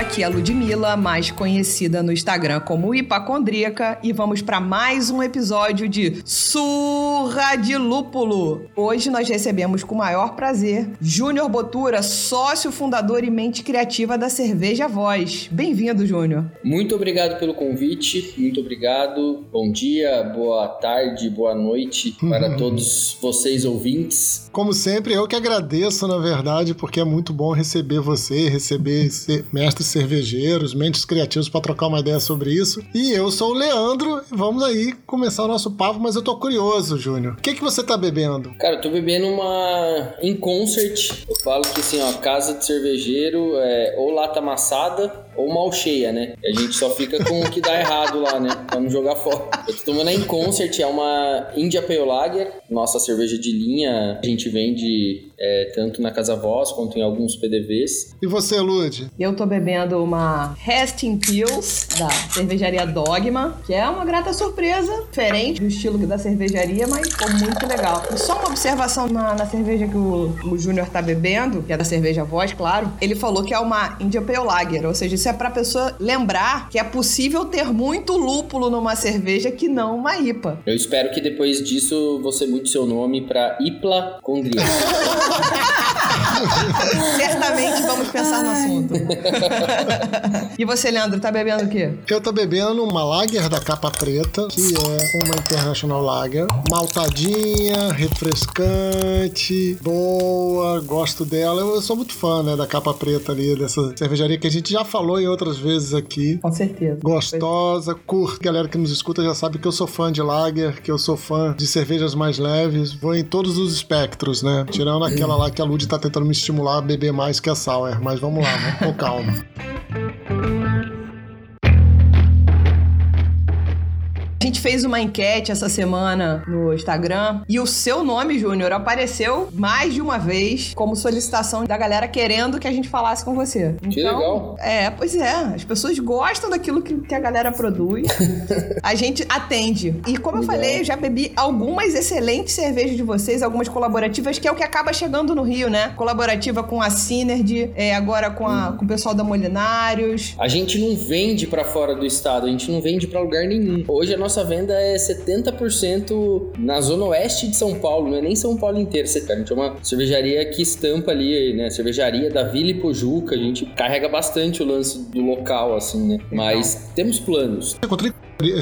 aqui é a Ludmilla, mais conhecida no Instagram como Hipacondríaca, e vamos para mais um episódio de Surra de Lúpulo. Hoje nós recebemos com o maior prazer Júnior Botura, sócio fundador e mente criativa da Cerveja Voz. Bem-vindo, Júnior. Muito obrigado pelo convite, muito obrigado. Bom dia, boa tarde, boa noite para todos vocês ouvintes. Como sempre, eu que agradeço, na verdade, porque é muito bom receber você, receber mestres cervejeiros, mentes criativos para trocar uma ideia sobre isso. E eu sou o Leandro e vamos aí começar o nosso papo, mas eu tô curioso, Júnior. O que que você tá bebendo? Cara, eu tô bebendo uma em concert. Eu falo que assim, ó, casa de cervejeiro é ou lata amassada ou mal cheia, né? A gente só fica com o que dá errado lá, né? Pra não jogar fora. Eu tô tomando a em concert, é uma India Pale Lager, nossa cerveja de linha. A gente vende é, tanto na Casa Voz quanto em alguns PDVs. E você, Lud? Eu tô bebendo uma Resting Pills da cervejaria Dogma, que é uma grata surpresa, diferente do estilo da cervejaria, mas ficou muito legal. E só uma observação na, na cerveja que o, o Júnior tá bebendo, que é da cerveja Voz, claro, ele falou que é uma India Pale Lager, ou seja, isso é pra pessoa lembrar que é possível ter muito lúpulo numa cerveja que não uma IPA. Eu espero que depois disso você mude seu nome pra Ipla Condria. Certamente vamos pensar no assunto. e você, Leandro, tá bebendo o quê? Eu tô bebendo uma Lager da capa preta, que é uma International Lager. Maltadinha, refrescante, boa, gosto dela. Eu sou muito fã, né, da capa preta ali, dessa cervejaria que a gente já falou em outras vezes aqui. Com certeza. Gostosa, curta. Galera que nos escuta já sabe que eu sou fã de Lager, que eu sou fã de cervejas mais leves. Vou em todos os espectros, né? Tirando aquela lá que a Lud tá tentando me estimular a beber mais que a Sour. Mas vamos lá, vamos com calma. Gente fez uma enquete essa semana no Instagram e o seu nome, Júnior, apareceu mais de uma vez como solicitação da galera querendo que a gente falasse com você. Que então, legal. É, pois é. As pessoas gostam daquilo que, que a galera produz. a gente atende. E como eu Legal. falei, eu já bebi algumas excelentes cervejas de vocês, algumas colaborativas, que é o que acaba chegando no Rio, né? Colaborativa com a Synergy, é, agora com, a- com o pessoal da Molinários. A gente não vende pra fora do estado, a gente não vende pra lugar nenhum. Hoje a nossa venda é 70% na zona oeste de São Paulo, não é nem São Paulo inteiro. A gente é uma cervejaria que estampa ali, né? Cervejaria da Vila Ipojuca, a gente carrega bastante o lance do local, assim, né? Mas temos planos. Eu encontrei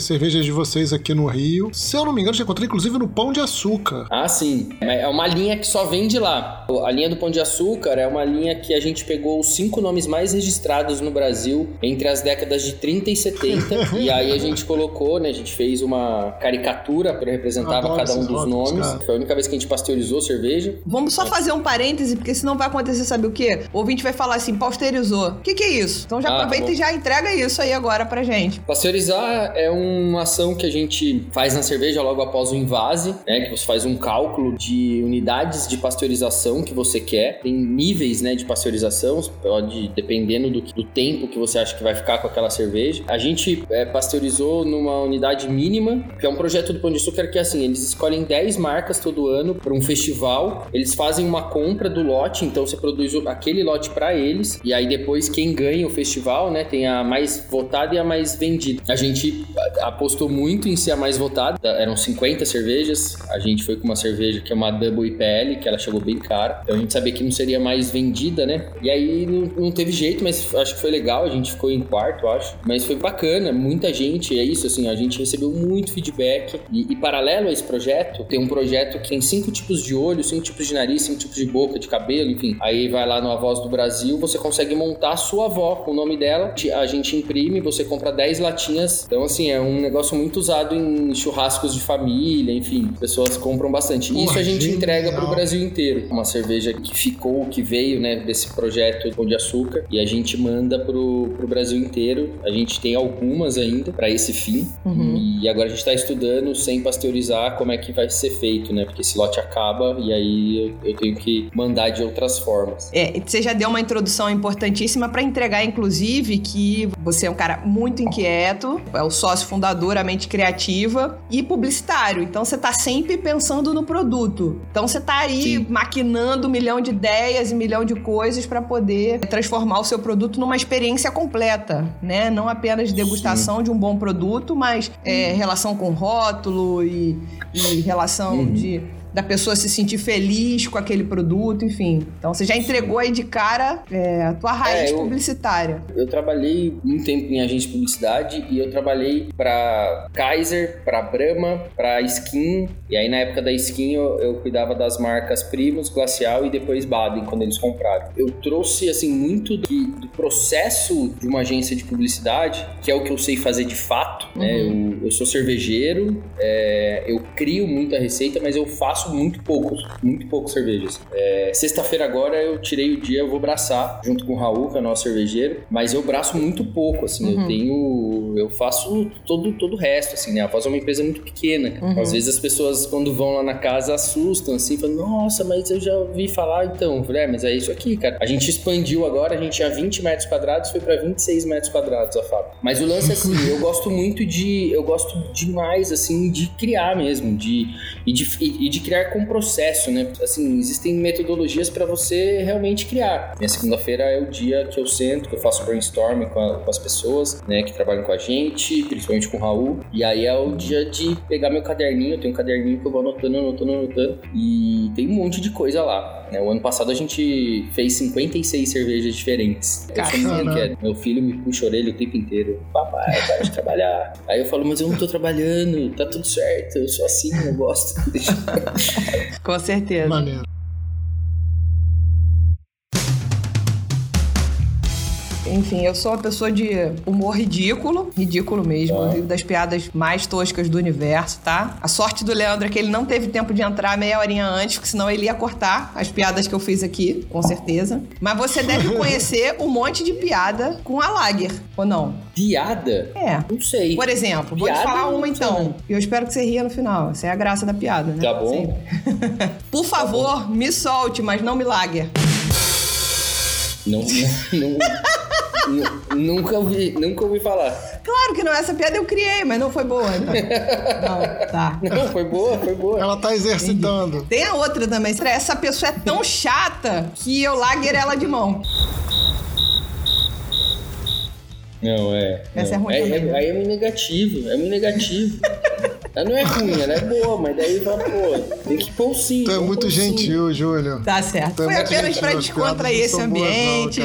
cervejas de vocês aqui no Rio. Se eu não me engano, eu encontrei inclusive no Pão de Açúcar. Ah, sim. É uma linha que só vende lá. A linha do Pão de Açúcar é uma linha que a gente pegou os cinco nomes mais registrados no Brasil entre as décadas de 30 e 70. e aí a gente colocou, né? A gente fez uma caricatura que representava Adoro cada um dos rótulos, nomes. cara. Foi a única vez que a gente pasteurizou cerveja. Vamos só fazer um parêntese, porque senão vai acontecer, sabe o quê? O ouvinte vai falar assim, pasteurizou. O que, que é isso? Então já Ah, tá aproveita bom. e já entrega isso aí agora pra gente. Pasteurizar é uma ação que a gente faz na cerveja logo após o invase, né? Que você faz um cálculo de unidades de pasteurização que você quer. Tem níveis, né, de pasteurização, pode dependendo do, do tempo que você acha que vai ficar com aquela cerveja. A gente é, pasteurizou numa unidade mínima, que é um projeto do Pão de Açúcar que assim, eles escolhem 10 marcas todo ano para um festival. Eles fazem uma compra do lote, então você produz aquele lote para eles e aí depois quem ganha o festival, né, tem a mais votada e a mais vendida. A gente apostou muito em ser a mais votada, eram 50 cervejas. A gente foi com uma cerveja que é uma Double IPL, que ela chegou bem cara. Então a gente sabia que não seria mais vendida, né? E aí não, não teve jeito, mas acho que foi legal. A gente ficou em quarto, acho. Mas foi bacana, muita gente. É isso, assim, a gente recebeu muito feedback. E, e paralelo a esse projeto, tem um projeto que tem cinco tipos de olho, cinco tipos de nariz, cinco tipos de boca, de cabelo, enfim. Aí vai lá no A Voz do Brasil, você consegue montar a sua avó com o nome dela. A gente imprime, você compra 10 latinhas. Então, assim, é é um negócio muito usado em churrascos de família, enfim, pessoas compram bastante. Porra, Isso a gente genial. entrega pro Brasil inteiro. Uma cerveja que ficou, que veio, né, desse projeto Pão de Açúcar, e a gente manda pro, pro Brasil inteiro. A gente tem algumas ainda para esse fim. Uhum. E agora a gente tá estudando sem pasteurizar como é que vai ser feito, né? Porque esse lote acaba e aí eu, eu tenho que mandar de outras formas. É, e você já deu uma introdução importantíssima para entregar, inclusive, que você é um cara muito inquieto, é o sócio fundador, a mente criativa e publicitário. Então você tá sempre pensando no produto. Então você tá aí Sim. maquinando um milhão de ideias e um milhão de coisas para poder transformar o seu produto numa experiência completa, né? Não apenas degustação de um bom produto, mas é, relação com rótulo e, e relação Uhum. de da pessoa se sentir feliz com aquele produto, enfim. Então você já entregou aí de cara é, a tua raiz É, eu- publicitária. Eu trabalhei um tempo em agência de publicidade e eu trabalhei pra Kaiser, pra Brahma, pra Skin. E aí na época da Skin eu, eu cuidava das marcas Primos, Glacial e depois Baden, quando eles compraram. Eu trouxe assim muito do, do processo de uma agência de publicidade, que é o que eu sei fazer de fato. Né? Eu, eu sou cervejeiro, é, eu crio muita receita, mas eu faço muito poucos, muito poucos cervejas. É, Sexta-feira agora eu tirei o dia, eu vou braçar junto com o Raul, que é o nosso cervejeiro, mas eu braço muito pouco, assim, eu tenho, eu faço todo, todo o resto, assim, né? A Voz é uma empresa muito pequena. Às vezes as pessoas quando vão lá na casa assustam, assim, falam, nossa, mas eu já ouvi falar, então, falei, é, mas é isso aqui, cara. A gente expandiu agora, a gente tinha 20 metros quadrados, foi pra 26 metros quadrados a fábrica. Mas o lance é assim, eu gosto muito de, eu gosto demais, assim, de criar mesmo, de e de, e de criar com processo, né? Assim, existem metodologias para você realmente criar. Minha segunda-feira é o dia que eu sento, que eu faço brainstorming com, a- com as pessoas, né, que trabalham com a gente, principalmente com o Raul. E aí é o dia de pegar meu caderninho, eu tenho um caderninho que eu vou anotando, anotando, anotando. E tem um monte de coisa lá. Né? O ano passado a gente fez 56 cervejas diferentes. Eu inquieto. Meu filho me puxa a orelha o tempo inteiro. Papai, para de trabalhar. Aí eu falo, mas eu não tô trabalhando, tá tudo certo, eu sou assim, eu gosto. Deixa- Com certeza. Maneiro. Enfim, eu sou uma pessoa de humor ridículo, ridículo mesmo. Tá. Eu rio das piadas mais toscas do universo, tá? A sorte do Leandro é que ele não teve tempo de entrar meia horinha antes, porque senão ele ia cortar as piadas que eu fiz aqui, com certeza. Mas você deve conhecer um monte de piada com a Lager, ou não? Piada? É. Não sei. Por exemplo, vou te Piada, falar uma então. E eu espero que você ria no final. Essa é a graça da piada, né? Tá bom. Por favor, me solte, mas não me lager. Não, não, não- nunca ouvi, nunca ouvi falar. Claro que não, essa piada eu criei, mas não foi boa, né? Não, tá. Não, foi boa, foi boa. Ela tá exercitando. Tem a outra também. Essa pessoa é tão chata que eu lager ela de mão. Não, é. Essa não. é ruim também, né? Aí é muito negativo, é muito negativo. ela não é ruim, ela é boa, mas daí fala, pô, tem que pôr sim. Tu é muito gentil, Júlio. Tá certo. Tu é Foi muito apenas as descontrair esse são boas não, ambiente.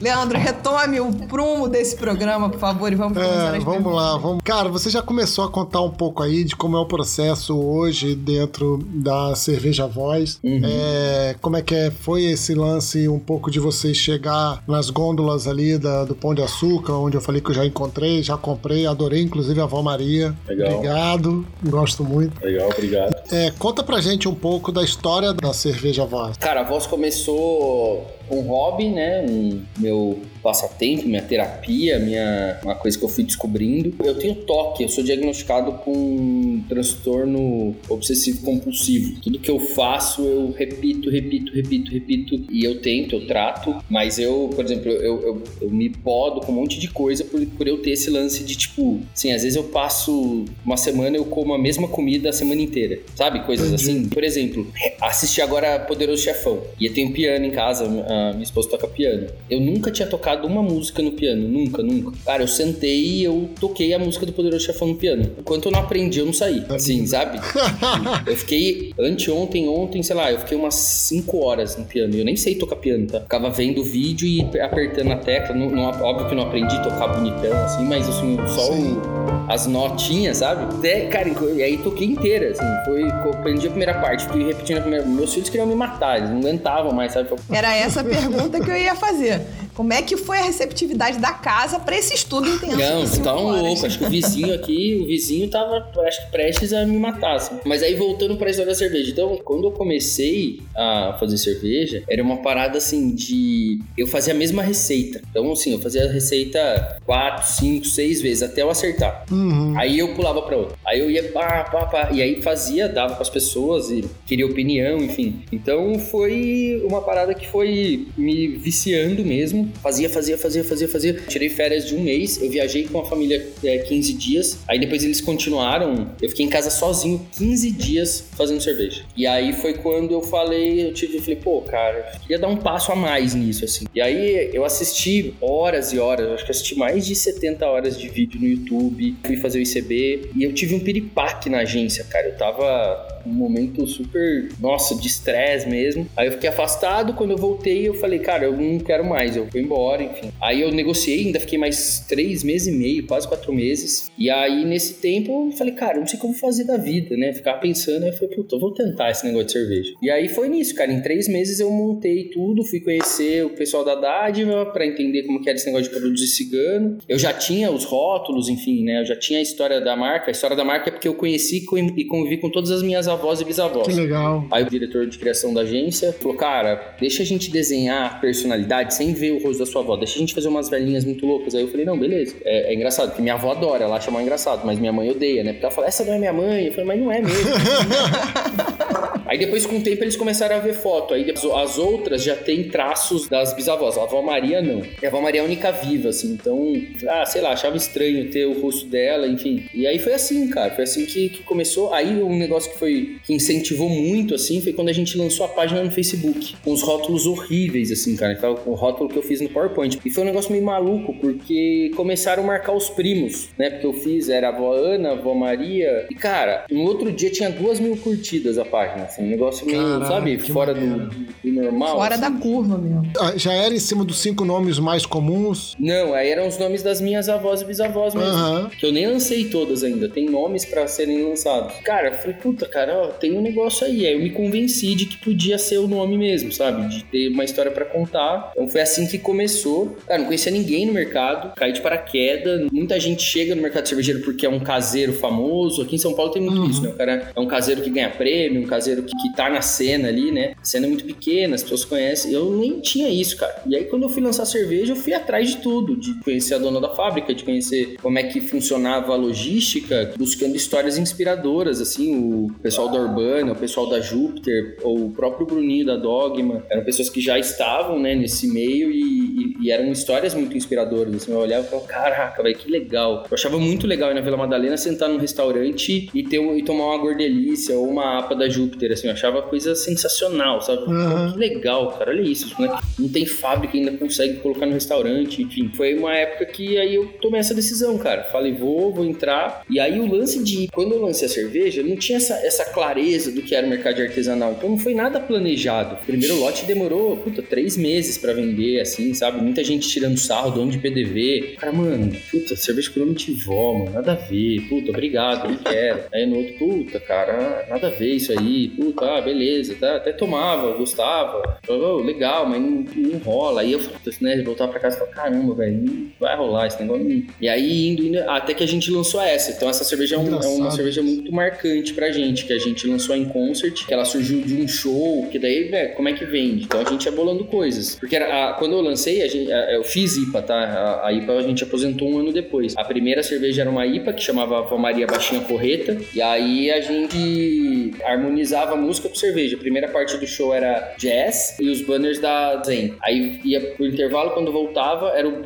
Leandro, retome o prumo desse programa, por favor, e vamos começar É, as vamos lá, vamos. Cara, você já começou a contar um pouco aí de como é o processo hoje dentro da Cerveja Voz. Uhum. É, como é que é, foi esse lance um pouco de você chegar nas gôndolas ali da- do Pão de Açúcar, onde eu falei que eu já encontrei, já comprei, adorei inclusive a Vó Maria. Legal. Obrigado, gosto muito. Legal, obrigado. É, conta pra gente um pouco da história da Cerveja Voz. Cara, a voz começou um hobby, né? Um meu passatempo, minha terapia, minha uma coisa que eu fui descobrindo. Eu tenho toque, eu sou diagnosticado com um transtorno obsessivo compulsivo. Tudo que eu faço, eu repito, repito, repito, repito e eu tento, eu trato, mas eu, por exemplo, eu, eu, eu me podo com um monte de coisa por, por eu ter esse lance de tipo, assim, às vezes eu passo uma semana eu como a mesma comida a semana inteira, sabe? Coisas assim. Por exemplo, assisti agora Poderoso Chefão e eu tenho piano em casa, minha esposa toca piano. Eu nunca tinha tocado uma música no piano, nunca, nunca. Cara, eu sentei e eu toquei a música do Poderoso Chefão no piano. Enquanto eu não aprendi, eu não saí. Assim, sabe? Eu fiquei anteontem, ontem, sei lá, eu fiquei umas 5 horas no piano. Eu nem sei tocar piano, tá? Ficava vendo o vídeo e apertando a tecla. Não, não- óbvio que eu não aprendi a tocar bonitão, assim, mas assim, só o- as notinhas, sabe? Até, cara, e aí toquei inteira, assim. Foi, eu aprendi a primeira parte, fiquei repetindo a primeira. Meus filhos queriam me matar, eles não aguentavam mais, sabe? Era essa a pergunta que eu ia fazer. Como é que foi a receptividade da casa pra esse estudo intenso? Não, de você cinco tá um horas? louco. Acho que o vizinho aqui, o vizinho tava, acho que prestes a me matar. assim. Mas aí voltando pra história da cerveja. Então, quando eu comecei a fazer cerveja, era uma parada assim de. Eu fazia a mesma receita. Então, assim, eu fazia a receita 4, 5, 6 vezes até eu acertar. Uhum. Aí eu pulava pra outra. Aí eu ia pá, pá, pá. E aí fazia, dava pras pessoas e queria opinião, enfim. Então foi uma parada que foi me viciando mesmo. Fazia, fazia, fazia, fazia, fazia. Tirei férias de um mês. Eu viajei com a família é, 15 dias. Aí depois eles continuaram. Eu fiquei em casa sozinho 15 dias fazendo cerveja. E aí foi quando eu falei, eu tive, eu falei, pô, cara, queria dar um passo a mais nisso, assim. E aí eu assisti horas e horas, acho que assisti mais de 70 horas de vídeo no YouTube, fui fazer o ICB e eu tive um piripaque na agência, cara. Eu tava num momento super, nossa, de estresse mesmo. Aí eu fiquei afastado, quando eu voltei, eu falei, cara, eu não quero mais, eu vou embora, enfim. Aí eu negociei, ainda fiquei mais três meses e meio, quase quatro meses. E aí, nesse tempo, eu falei, cara, eu não sei o que eu vou fazer da vida, né? Ficava pensando, aí eu falei, puta, eu vou tentar esse negócio de cerveja. E aí foi nisso, cara. Em três meses eu montei tudo, fui conhecer o pessoal da Dádiva pra entender como que era esse negócio de produzir cigano. Eu já tinha os rótulos, enfim, né? Eu já tinha a história da marca. A história da marca é porque eu conheci e convivi com todas as minhas avós e bisavós. Que legal. Aí o diretor de criação da agência falou: Cara, deixa a gente desenhar a personalidade sem ver o rosto da sua avó, deixa a gente fazer umas velhinhas muito loucas. Aí eu falei: Não, beleza. É, é engraçado, porque minha avó adora, ela acha mal engraçado, mas minha mãe odeia, né? Porque ela fala: Essa não é minha mãe. Eu falei: Mas não é mesmo. Aí depois, com o tempo, eles começaram a ver foto. Aí as outras já tem traços das bisavós. A avó Maria não. E a avó Maria é a única viva, assim. Então, ah, sei lá, achava estranho ter o rosto dela, enfim. E aí foi assim, cara. Foi assim que, que começou. Aí um negócio que foi que incentivou muito, assim, foi quando a gente lançou a página no Facebook. Com os rótulos horríveis, assim, cara. Com o rótulo que eu fiz no PowerPoint. E foi um negócio meio maluco, porque começaram a marcar os primos, né? Porque eu fiz, era a avó Ana, a avó Maria. E, cara, no outro dia tinha duas mil curtidas a página, assim. Um negócio meio, Caraca, sabe, fora do, do normal. Fora assim. da curva mesmo. Ah, Já era em cima dos cinco nomes mais comuns. Não, aí eram os nomes das minhas avós e bisavós mesmo. Que eu nem lancei todas ainda. Tem nomes pra serem lançados. Cara, eu falei, puta, cara, ó, tem um negócio aí. Aí eu me convenci de que podia ser o nome mesmo, sabe? De ter uma história pra contar. Então foi assim que começou. Cara, não conhecia ninguém no mercado. Caí de paraquedas. Muita gente chega no mercado cervejeiro porque é um caseiro famoso. Aqui em São Paulo tem muito Uhum. isso, né? O cara é um caseiro que ganha prêmio, um caseiro que, que tá na cena ali, né? A cena é muito pequena, as pessoas conhecem. Eu nem tinha isso, cara. E aí, quando eu fui lançar cerveja, eu fui atrás de tudo. De conhecer a dona da fábrica, de conhecer como é que funcionava a logística, buscando histórias inspiradoras, assim. O pessoal da Urbana, o pessoal da Júpiter, ou o próprio Bruninho da Dogma. Eram pessoas que já estavam, né, nesse meio e, e- e eram histórias muito inspiradoras. Assim, eu olhava e falava, caraca, velho, que legal. Eu achava muito legal ir na Vila Madalena sentar num restaurante e, ter, e tomar uma gordelícia ou uma apa da Júpiter, assim. Eu achava coisa sensacional, sabe? Aham. Que legal, cara. Olha isso. Né? Não tem fábrica, ainda consegue colocar no restaurante. Enfim, foi uma época que aí eu tomei essa decisão, cara. Falei, vou, vou entrar. E aí o lance de. Quando eu lancei a cerveja, não tinha essa, essa clareza do que era o mercado artesanal. Então não foi nada planejado. O primeiro lote demorou, puta, três meses pra vender, assim, sabe? Muita gente tirando sarro, dono de PDV. Cara, mano, puta, cerveja com nome de vó, mano, nada a ver. Puta, obrigado, não quero. Aí no outro, puta, cara, nada a ver isso aí. Puta, ah, beleza, tá, até tomava, gostava. Oh, legal, mas não, não rola. Aí eu falei, né, voltava pra casa e falava, caramba, velho, vai rolar esse negócio. não. E aí indo, indo, até que a gente lançou essa. Então essa cerveja é, um- é uma cerveja muito marcante pra gente, que a gente lançou em concert, que ela surgiu de um show, que daí, velho, como é que vende? Então a gente ia bolando coisas. Porque era a- quando eu lancei, gente, a- eu fiz IPA, tá? A, a IPA a gente aposentou um ano depois. A primeira cerveja era uma IPA que chamava Maria Baixinha Porreta, e aí a gente harmonizava música com cerveja. A primeira parte do show era jazz e os banners da Zen. Aí ia pro intervalo, quando voltava, eram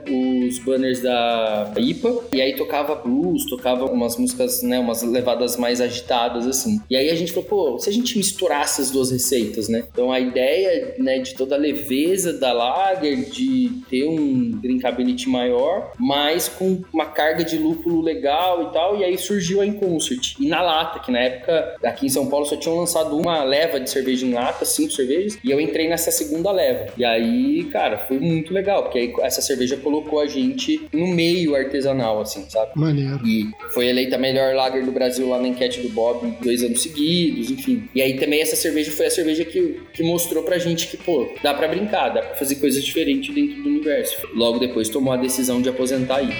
os banners da IPA, e aí tocava blues, tocava umas músicas, né, umas levadas mais agitadas, assim. E aí a gente falou, pô, se a gente misturasse as duas receitas, né? Então a ideia, né, de toda a leveza da lager, de ter um drinkability maior, mas com uma carga de lúpulo legal e tal, e aí surgiu a Inconcert. E na lata, que na época, aqui em São Paulo, só tinham lançado uma leva de cerveja em lata, cinco cervejas, e eu entrei nessa segunda leva. E aí, cara, foi muito legal, porque aí essa cerveja colocou a gente no meio artesanal, assim, sabe? Maneiro. E foi eleita a melhor lager do Brasil lá na enquete do Bob dois anos seguidos, enfim. E aí também essa cerveja foi a cerveja que, que mostrou pra gente que, pô, dá pra brincar, dá pra fazer coisas diferentes dentro do universo. Logo depois tomou a decisão de aposentar aí.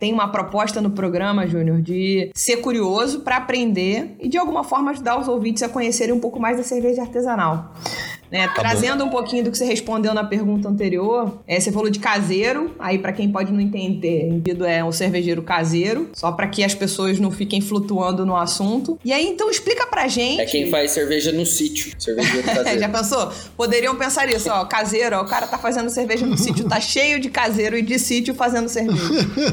Tem uma proposta no programa, Júnior, de ser curioso para aprender e de alguma forma ajudar os ouvintes a conhecerem um pouco mais da cerveja artesanal. Né? Trazendo um pouquinho do que você respondeu na pergunta anterior, é, você falou de caseiro, aí para quem pode não entender, entendido é um cervejeiro caseiro, só para que as pessoas não fiquem flutuando no assunto. E aí então explica pra gente. É quem faz cerveja no sítio, cervejeiro caseiro. Já pensou? Poderiam pensar isso, ó, caseiro, ó, o cara tá fazendo cerveja no sítio, tá cheio de caseiro e de sítio fazendo cerveja.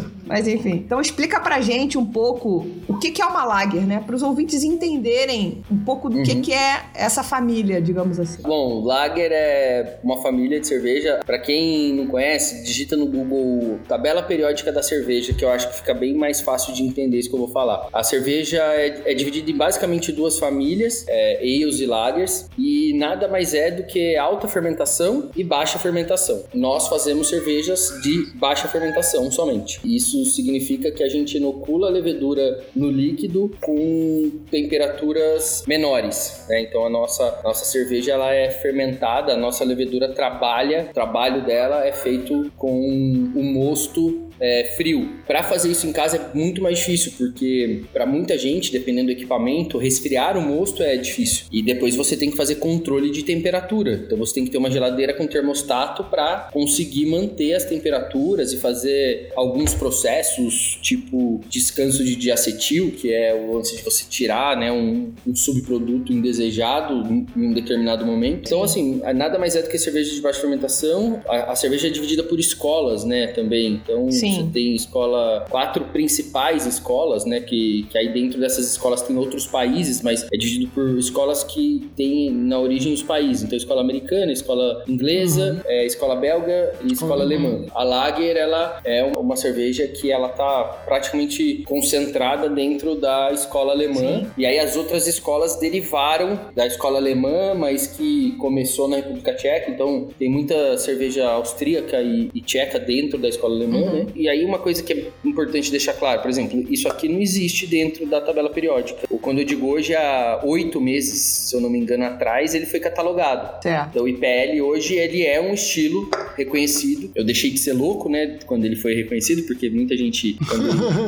Mas enfim, então explica pra gente um pouco o que, que é uma lager, né? Para os ouvintes entenderem um pouco do Uhum. que, que é essa família, digamos assim. Bom, Lager é uma família de cerveja. Pra quem não conhece, digita no Google tabela periódica da cerveja, que eu acho que fica bem mais fácil de entender isso que eu vou falar. A cerveja é, é dividida em basicamente duas famílias, é, ales e lagers, e nada mais é do que alta fermentação e baixa fermentação. Nós fazemos cervejas de baixa fermentação somente. Isso significa que a gente inocula a levedura no líquido com temperaturas menores, né? Então a nossa, nossa cerveja ela é fermentada, a nossa levedura trabalha, o trabalho dela é feito com o mosto é, frio. Para fazer isso em casa é muito mais difícil, porque para muita gente, dependendo do equipamento, resfriar o mosto é difícil. E depois você tem que fazer controle de temperatura. Então você tem que ter uma geladeira com termostato para conseguir manter as temperaturas e fazer alguns processos, tipo descanso de diacetil, que é o lance de você tirar né, um, um subproduto indesejado em um determinado momento. Então, assim, nada mais é do que cerveja de baixa fermentação. A, a cerveja é dividida por escolas, né, também. Então, Sim. Você tem escola, quatro principais escolas, né? Que, que aí dentro dessas escolas tem outros países, mas é dividido por escolas que tem na origem os países. Então, escola americana, escola inglesa, é, escola belga e escola alemã. A Lager, ela é uma- cerveja que ela tá praticamente concentrada dentro da escola alemã. E aí as outras escolas derivaram da escola alemã, mas que começou na República Tcheca. Então, tem muita cerveja austríaca e, e tcheca dentro da escola alemã, né? E aí uma coisa que é importante deixar claro, por exemplo, isso aqui não existe dentro da tabela periódica. Ou quando eu digo hoje, há oito meses, se eu não me engano, atrás, ele foi catalogado. Certo. Então o IPL hoje ele é um estilo reconhecido. Eu deixei de ser louco, né, quando ele foi reconhecido, porque muita gente quando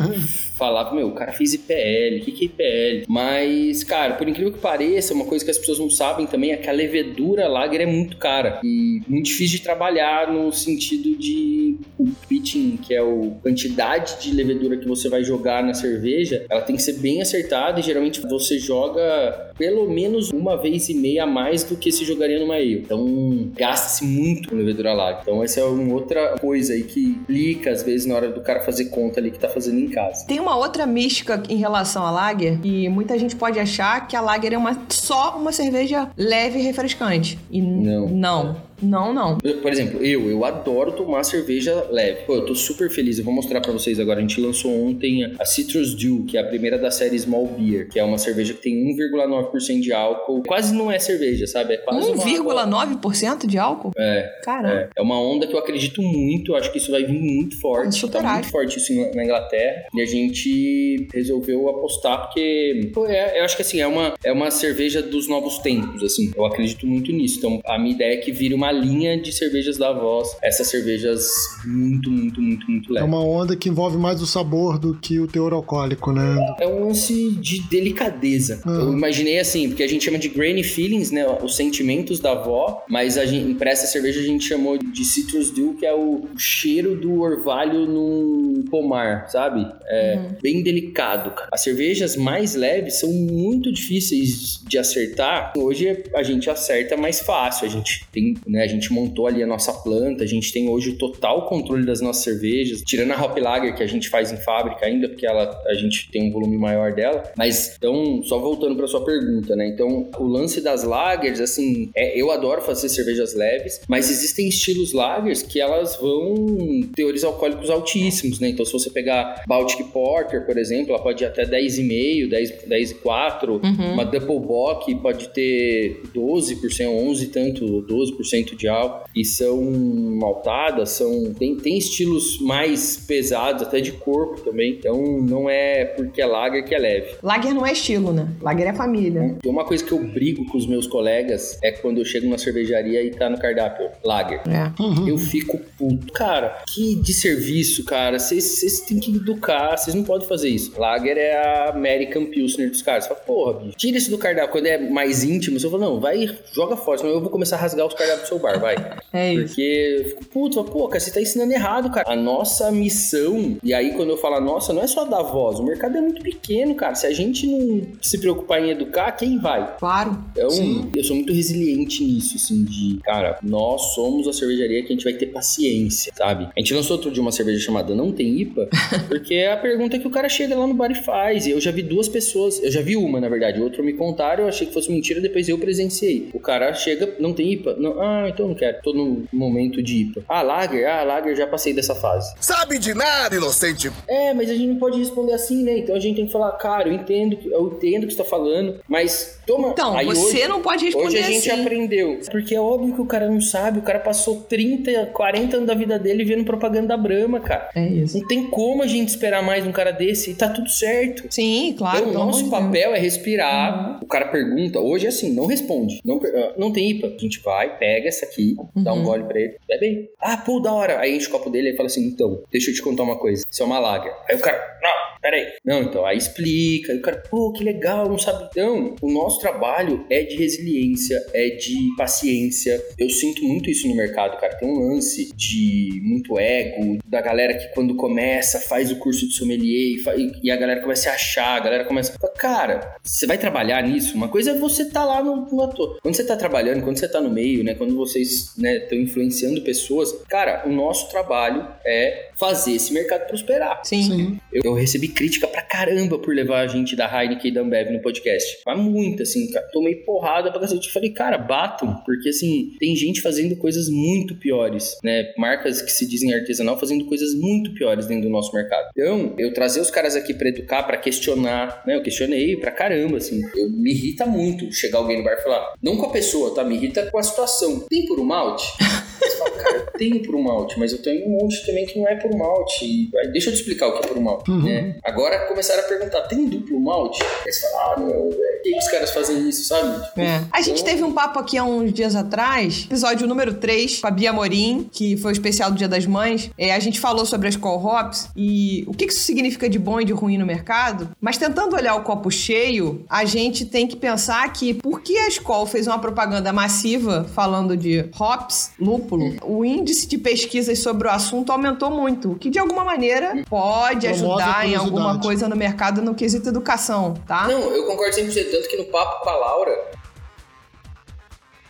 falava, meu, o cara fez IPL, o que, que é IPL? Mas, cara, por incrível que pareça, uma coisa que as pessoas não sabem também é que a levedura lager é muito cara e muito difícil de trabalhar no sentido de o pitching, que é o quantidade de levedura que você vai jogar na cerveja, ela tem que ser bem acertada e geralmente você joga pelo menos uma vez e meia a mais do que se jogaria numa ale. Então, gasta-se muito com levedura lager. Então, essa é uma outra coisa aí que implica, às vezes, na hora do cara fazer conta ali que tá fazendo em casa. Tem uma outra mística em relação à Lager, e muita gente pode achar que a Lager é uma, só uma cerveja leve e refrescante. E Não. Não. Não, não. Eu, Por exemplo, eu, eu adoro tomar cerveja leve. Pô, eu tô super feliz. Eu vou mostrar pra vocês agora. A gente lançou ontem a Citrus Dew, que é a primeira da série Small Beer, que é uma cerveja que tem 1,9% de álcool. Quase não é cerveja, sabe? É quase uma água. 1,9% de álcool? É, Caramba. é. É uma onda que eu acredito muito. Eu acho que isso vai vir muito forte. Tá muito forte isso na Inglaterra. E a gente resolveu apostar porque pô, é, eu acho que assim, é uma, é uma cerveja dos novos tempos, assim. Eu acredito muito nisso. Então, a minha ideia é que vire uma linha de cervejas da voz. Essas cervejas muito, muito, muito, muito É leves. uma onda que envolve mais o sabor do que o teor alcoólico, né? É um lance de delicadeza. Uhum. Eu imaginei assim, porque a gente chama de grainy feelings, né? Os sentimentos da avó, mas a gente, pra essa cerveja a gente chamou de citrus dew, que é o cheiro do orvalho num pomar, sabe? É bem delicado, cara. As cervejas mais leves são muito difíceis de acertar. Hoje a gente acerta mais fácil. A gente tem, né? Né? A gente montou ali a nossa planta, a gente tem hoje o total controle das nossas cervejas, tirando a Hop Lager que a gente faz em fábrica ainda, porque ela, a gente tem um volume maior dela. Mas, então, só voltando para sua pergunta, né? Então, o lance das lagers, assim, é, eu adoro fazer cervejas leves, mas existem estilos lagers que elas vão teores alcoólicos altíssimos, né? Então, se você pegar Baltic Porter, por exemplo, ela pode ir até 10,5, 10, 10,4. Uhum. Uma Double Bock pode ter 12%, 11 tanto, 12% de álcool. E são maltadas, são tem, tem estilos mais pesados, até de corpo também. Então, não é porque é lager que é leve. Lager não é estilo, né? Lager é família. Tem uma coisa que eu brigo com os meus colegas é quando eu chego na cervejaria e tá no cardápio lager. É. Uhum. Eu fico puto. Cara, que de serviço, cara. Vocês têm que educar, vocês não podem fazer isso. Lager é a American Pilsner dos caras. Você fala, porra, bicho, tira isso do cardápio. Quando é mais íntimo, você fala, não, vai, joga fora, senão eu vou começar a rasgar os cardápios do seu bar, vai. É isso. Porque eu fico puto, pô, cara, você tá ensinando errado, cara. A nossa missão, e aí quando eu falo nossa, não é só dar voz. O mercado é muito pequeno, cara. Se a gente não se preocupar em educar, quem vai? Claro. Então, Sim. eu sou muito resiliente nisso, assim, de, cara, nós somos a cervejaria que a gente vai ter paciência, sabe? A gente lançou outro dia uma cerveja chamada Não Tem IPA, porque é a pergunta que o cara chega lá no bar e faz. E eu já vi duas pessoas, eu já vi uma, na verdade, outro me contaram, eu achei que fosse mentira, depois eu presenciei. O cara chega, não tem IPA? Não, ah, então não quero. Tô no momento de IPA. Ah, Lager? Ah, Lager, já passei dessa fase. Sabe de nada, inocente! É, mas a gente não pode responder assim, né? Então a gente tem que falar, cara, eu entendo, eu entendo o que você tá falando, mas toma. Então, Aí você hoje, não pode responder Hoje a gente assim. aprendeu. Porque é óbvio que o cara não sabe, o cara passou 30, 40 anos da vida dele vendo propaganda da Brahma, cara. É isso. Não tem como a gente esperar mais um cara desse e tá tudo certo. Sim, claro. Então, o nosso papel é respirar. Uhum. O cara pergunta, hoje é assim, não responde. Não, não tem IPA. A gente vai, pega essa aqui, uhum. dá um gole pra ele, bebe aí. Ah, pô, da hora. Aí enche o copo dele e fala assim: então, deixa eu te contar uma coisa. Isso é uma lager. Aí o cara, não, peraí. Não, então, aí explica. O cara, pô, que legal, não sabe. Então, o nosso trabalho é de resiliência, é de paciência. Eu sinto muito isso no mercado, cara. Tem um lance de muito ego, da galera que quando começa faz o curso de sommelier e, faz, e a galera começa a achar, a galera começa. Cara, você vai trabalhar nisso? Uma coisa é você tá lá no, no ator. Quando você tá trabalhando, quando você tá no meio, né? Quando vocês estão né, influenciando pessoas, cara, o nosso trabalho é fazer esse mercado prosperar. Sim. Sim. Eu, eu, recebi crítica pra caramba por levar a gente da Heineken e da Ambev no podcast. Mas muito, assim, cara. Tomei porrada pra cacete. Falei, cara, batam. Porque, assim, tem gente fazendo coisas muito piores, né? Marcas que se dizem artesanal fazendo coisas muito piores dentro do nosso mercado. Então, eu trazer os caras aqui pra educar, pra questionar, né? Eu questionei pra caramba, assim. Eu, me irrita muito chegar alguém no bar e falar, não com a pessoa, tá? Me irrita com a situação. Tem por um malte? Você fala, cara, eu tenho por um malte, mas eu tenho um monte também que não é por malte. Deixa eu te explicar o que é por um malte, uhum. né? Agora começaram a perguntar, tem duplo malte? Aí você fala, ah, não, velho. Por que os caras fazem isso, sabe? Tipo, é. A gente então... teve um papo aqui há uns dias atrás, episódio número 3, com a Bia Morim, que foi o especial do Dia das Mães. É, a gente falou sobre as call hops e o que isso significa de bom e de ruim no mercado. Mas tentando olhar o copo cheio, a gente tem que pensar que por que a Skol fez uma propaganda massiva falando de hops, lúpulo, o índice de pesquisas sobre o assunto aumentou muito, o que de alguma maneira pode ajudar em alguma coisa no mercado no quesito educação, tá? Não, eu concordo 100%, tanto que no papo com a Laura,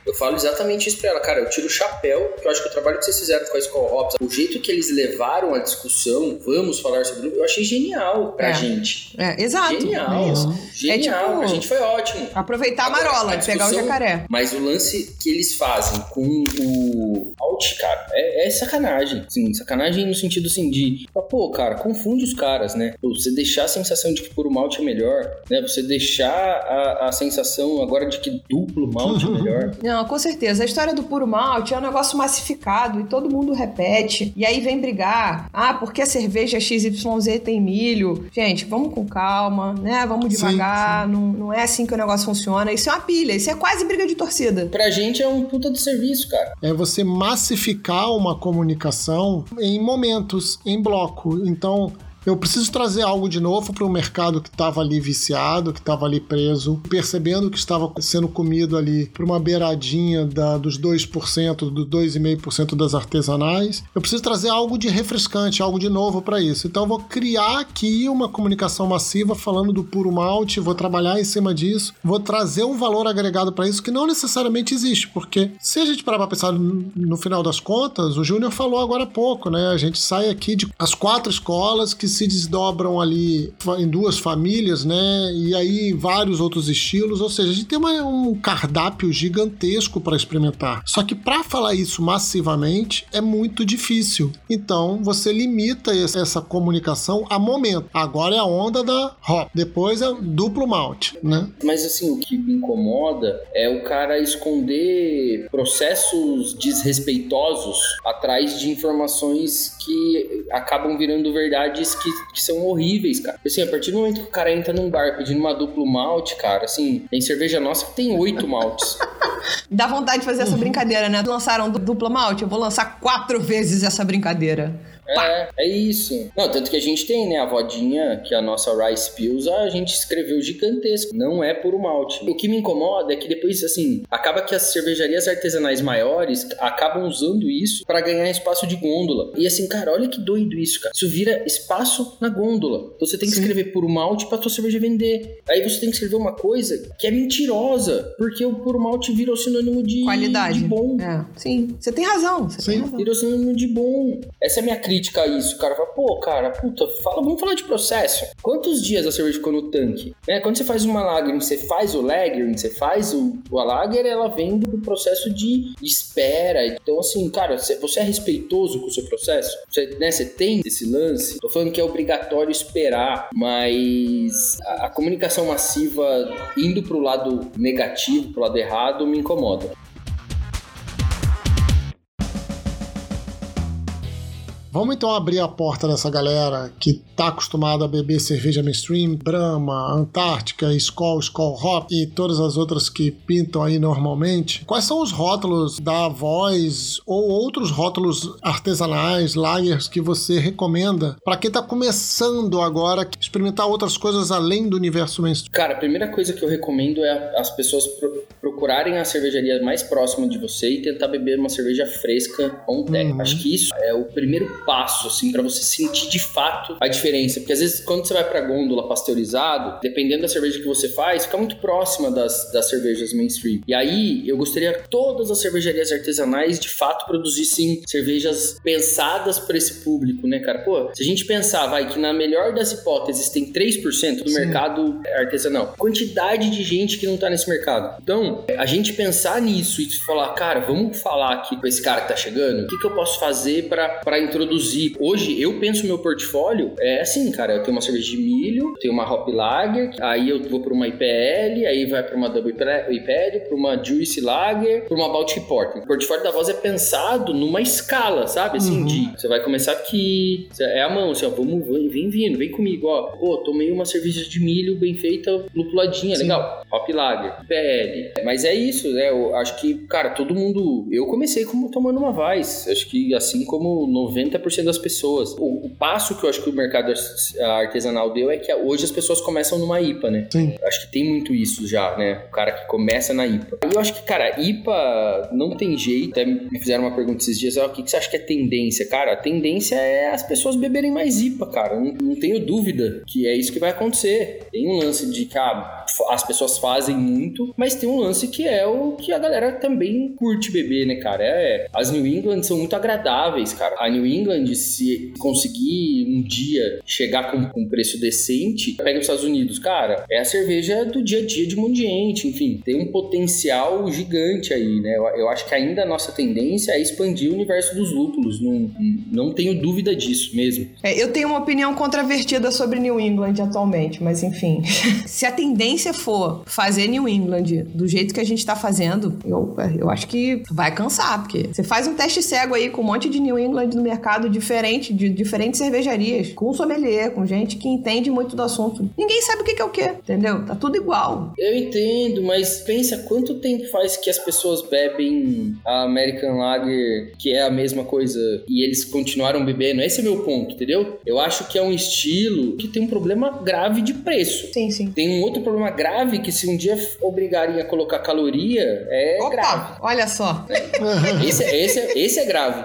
eu falo exatamente isso pra ela, cara. Eu tiro o chapéu, que eu acho que o trabalho que vocês fizeram com a School Hops, o jeito que eles levaram a discussão, vamos falar sobre o eu achei genial pra é. gente. É, exato. Genial. É Genial. É tipo, a gente foi ótimo. Aproveitar a marola, a pegar o jacaré. Mas o lance que eles fazem com o out, cara, é, é sacanagem. Sim, sacanagem no sentido assim de, pô, cara, confunde os caras, né? Você deixar a sensação de que puro malte é melhor, né? Você deixar a, a sensação agora de que duplo malte é melhor. Não, com certeza. A história do puro malte é um negócio massificado e todo mundo repete. E aí vem brigar. Ah, porque a cerveja XYZ tem milho. Gente, vamos com calma, né? Vamos devagar. Sim, sim. Não, não é assim que o negócio funciona. Isso é uma pilha. Isso é quase briga de torcida. Pra gente é um puta de serviço, cara. É você massificar uma comunicação em momentos, em bloco. Então, Eu preciso trazer algo de novo para o mercado que estava ali viciado, que estava ali preso, percebendo que estava sendo comido ali por uma beiradinha da, dos 2%, do 2,5% das artesanais. Eu preciso trazer algo de refrescante, algo de novo para isso. Então eu vou criar aqui uma comunicação massiva falando do puro malte, vou trabalhar em cima disso, vou trazer um valor agregado para isso que não necessariamente existe, porque se a gente parar para pensar no final das contas, o Júnior falou agora há pouco, né? A gente sai aqui de as quatro escolas que se desdobram ali em duas famílias, né? E aí vários outros estilos, ou seja, a gente tem uma, um cardápio gigantesco para experimentar. Só que para falar isso massivamente é muito difícil. Então você limita essa comunicação a momento. Agora é a onda da hop, depois é duplo malte, né? Mas assim, o que me incomoda é o cara esconder processos desrespeitosos atrás de informações que acabam virando verdades que, que são horríveis, cara. Assim, a partir do momento que o cara entra num bar pedindo uma duplo malte, cara, assim, tem cerveja nossa que tem oito maltes. Dá vontade de fazer essa brincadeira, né? Lançaram duplo malte, eu vou lançar quatro vezes essa brincadeira. É, é isso. Não, tanto que a gente tem, né, a vodinha, que é a nossa Rice Pills, a gente escreveu gigantesco. Não é puro malte. O que me incomoda é que depois, assim, acaba que as cervejarias artesanais maiores acabam usando isso para ganhar espaço de gôndola. E assim, cara, olha que doido isso, cara. Isso vira espaço na gôndola. Então, você tem que Sim. escrever puro malte pra tua cerveja vender. Aí você tem que escrever uma coisa que é mentirosa, porque o puro malte virou sinônimo de qualidade. De bom. É. Sim, você tem razão. Você Sim. tem razão. Virou sinônimo de bom. Essa é a minha crítica a isso. O cara fala, pô, cara, puta, fala, vamos falar de processo. Quantos dias a cerveja ficou no tanque? Né? Quando você faz uma lager, você faz o lager, você faz o, a lager, ela vem do processo de, espera. Então, assim, cara, você é respeitoso com o seu processo? Você, né, você tem esse lance? Tô falando que é obrigatório esperar, mas a, a comunicação massiva indo pro lado negativo, pro lado errado, me incomoda. Vamos então abrir a porta dessa galera que tá acostumada a beber cerveja mainstream, Brahma, Antártica, Skol, Skol Hop e todas as outras que pintam aí normalmente. Quais são os rótulos da Voz ou outros rótulos artesanais, lagers que você recomenda para quem tá começando agora a experimentar outras coisas além do universo mainstream? Cara, a primeira coisa que eu recomendo é as pessoas procurarem a cervejaria mais próxima de você e tentar beber uma cerveja fresca on deck. Uhum. Acho que isso é o primeiro passo, assim, para você sentir de fato a diferença. Porque às vezes, quando você vai pra gôndola pasteurizado, dependendo da cerveja que você faz, fica muito próxima das, das cervejas mainstream. E aí, eu gostaria que todas as cervejarias artesanais, de fato, produzissem cervejas pensadas para esse público, né, cara? Pô, se a gente pensar, vai, que na melhor das hipóteses tem 3% do Sim. mercado artesanal, quantidade de gente que não tá nesse mercado. Então, a gente pensar nisso e falar, cara, vamos falar aqui com esse cara que tá chegando, o que, que eu posso fazer para introduzir produzir. Hoje eu penso meu portfólio é assim, cara, eu tenho uma cerveja de milho, tenho uma hop lager, aí eu vou para uma IPL, aí vai para uma double IPL, para uma juice lager, para uma Baltic Porter. O portfólio da voz é pensado numa escala, sabe? Assim, uhum. de você vai começar aqui, é a mão, assim, ó, vamos, vem vindo, vem comigo, ó. Pô, tomei uma cerveja de milho bem feita, lupuladinha, Sim. legal. Hop lager, IPL. Mas é isso, né? Eu acho que, cara, todo mundo. Eu comecei como tomando uma Vice. Acho que assim como 90 90% das pessoas. O, o, passo que eu acho que o mercado artesanal deu é que hoje as pessoas começam numa IPA, né? Sim. Acho que tem muito isso já, né? O cara que começa na IPA. Eu acho que, cara, IPA não tem jeito. Até me fizeram uma pergunta esses dias: ó, o que, que você acha que é tendência? Cara, a tendência é as pessoas beberem mais IPA, cara. Não, não tenho dúvida que é isso que vai acontecer. Tem um lance de que ah, as pessoas fazem muito, mas tem um lance que é o que a galera também curte beber, né, cara? É, as New England são muito agradáveis, cara. A New England se conseguir um dia chegar com, com um preço decente, pega os Estados Unidos, cara, é a cerveja do dia a dia de um monte de gente, enfim, tem um potencial gigante aí, né? Eu, eu acho que ainda a nossa tendência é expandir o universo dos lúpulos, não, não tenho dúvida disso mesmo. É, eu tenho uma opinião contravertida sobre New England atualmente, mas enfim. se a tendência você for fazer New England do jeito que a gente tá fazendo, eu, eu acho que vai cansar, porque você faz um teste cego aí com um monte de New England no mercado diferente, de diferentes cervejarias, com sommelier, com gente que entende muito do assunto. Ninguém sabe o que é o que, entendeu? Tá tudo igual. Eu entendo, mas pensa quanto tempo faz que as pessoas bebem a American Lager, que é a mesma coisa, e eles continuaram bebendo. Esse é o meu ponto, entendeu? Eu acho que é um estilo que tem um problema grave de preço. Sim, sim. Tem um outro problema grave que se um dia obrigarem a colocar caloria, é Opa, grave. olha só. Esse, esse, esse é grave.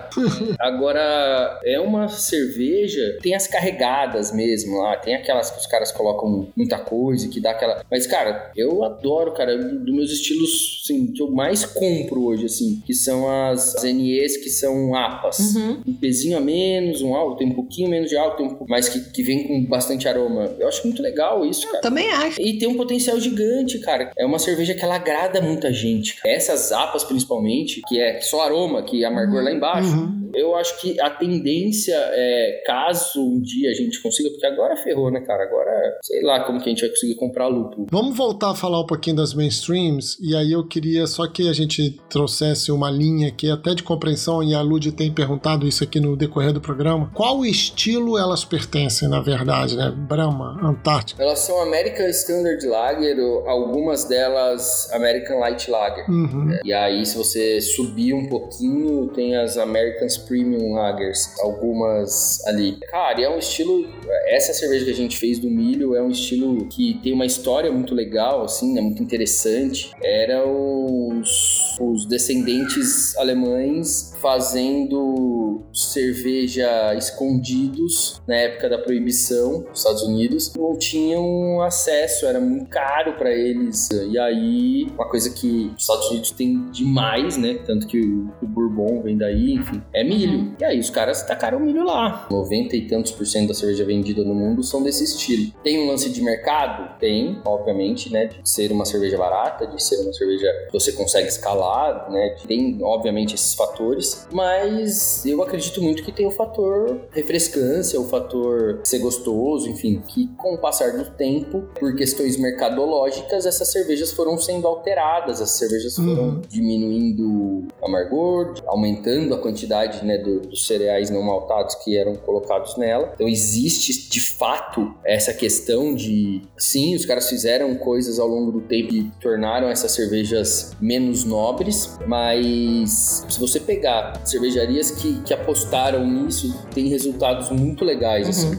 Agora, é uma cerveja, tem as carregadas mesmo lá, tem aquelas que os caras colocam muita coisa, que dá aquela. Mas, cara, eu adoro, cara, um dos meus estilos assim, que eu mais compro hoje, assim, que são as NEs que são APAs. Uhum. Um pezinho a menos, um álcool, tem um pouquinho menos de álcool, tem um, mas que, que vem com bastante aroma. Eu acho muito legal isso, cara. Também acho. E tem um potencial gigante, cara. É uma cerveja que ela agrada muita gente. cara. Essas apas, principalmente, que é só aroma, que amargor lá embaixo. Eu acho que a tendência é, caso um dia a gente consiga, porque agora ferrou, né, cara? Agora, sei lá como que a gente vai conseguir comprar lúpulo. Vamos voltar a falar um pouquinho das mainstreams, e aí eu queria só que a gente trouxesse uma linha aqui até de compreensão, e a Lud tem perguntado isso aqui no decorrer do programa. Qual estilo elas pertencem, na verdade, né? Brahma, Antártica. Elas são American Standard Lager, algumas delas American Light Lager. Uhum. E aí, se você subir um pouquinho, tem as Americans Premium Lagers, algumas ali. Cara, e é um estilo. Essa cerveja que a gente fez do milho é um estilo que tem uma história muito legal, assim, né? Muito interessante. Era os, os descendentes alemães fazendo cerveja escondidos na época da proibição nos Estados Unidos. Não tinham acesso, era muito caro para eles. E aí, uma coisa que os Estados Unidos tem demais, né? Tanto que o, o Bourbon vem daí, enfim, é milho. E aí os caras tacaram milho lá. 90 e tantos por cento da cerveja vendida no mundo são desse estilo. Tem um lance de mercado? Tem, obviamente, né? De ser uma cerveja barata, de ser uma cerveja que você consegue escalar, né? Tem, obviamente, esses fatores. Mas eu acredito muito que tem o fator refrescância, o fator ser gostoso, enfim, que com o passar do tempo, por questões mercadológicas, essas cervejas foram sendo alteradas, as cervejas foram diminuindo o amargor, aumentando a quantidade né, do- dos cereais não maltados que eram colocados nela. Então existe de fato essa questão de sim, os caras fizeram coisas ao longo do tempo que tornaram essas cervejas menos nobres, mas se você pegar cervejarias que, que apostaram nisso, tem resultados muito legais. assim.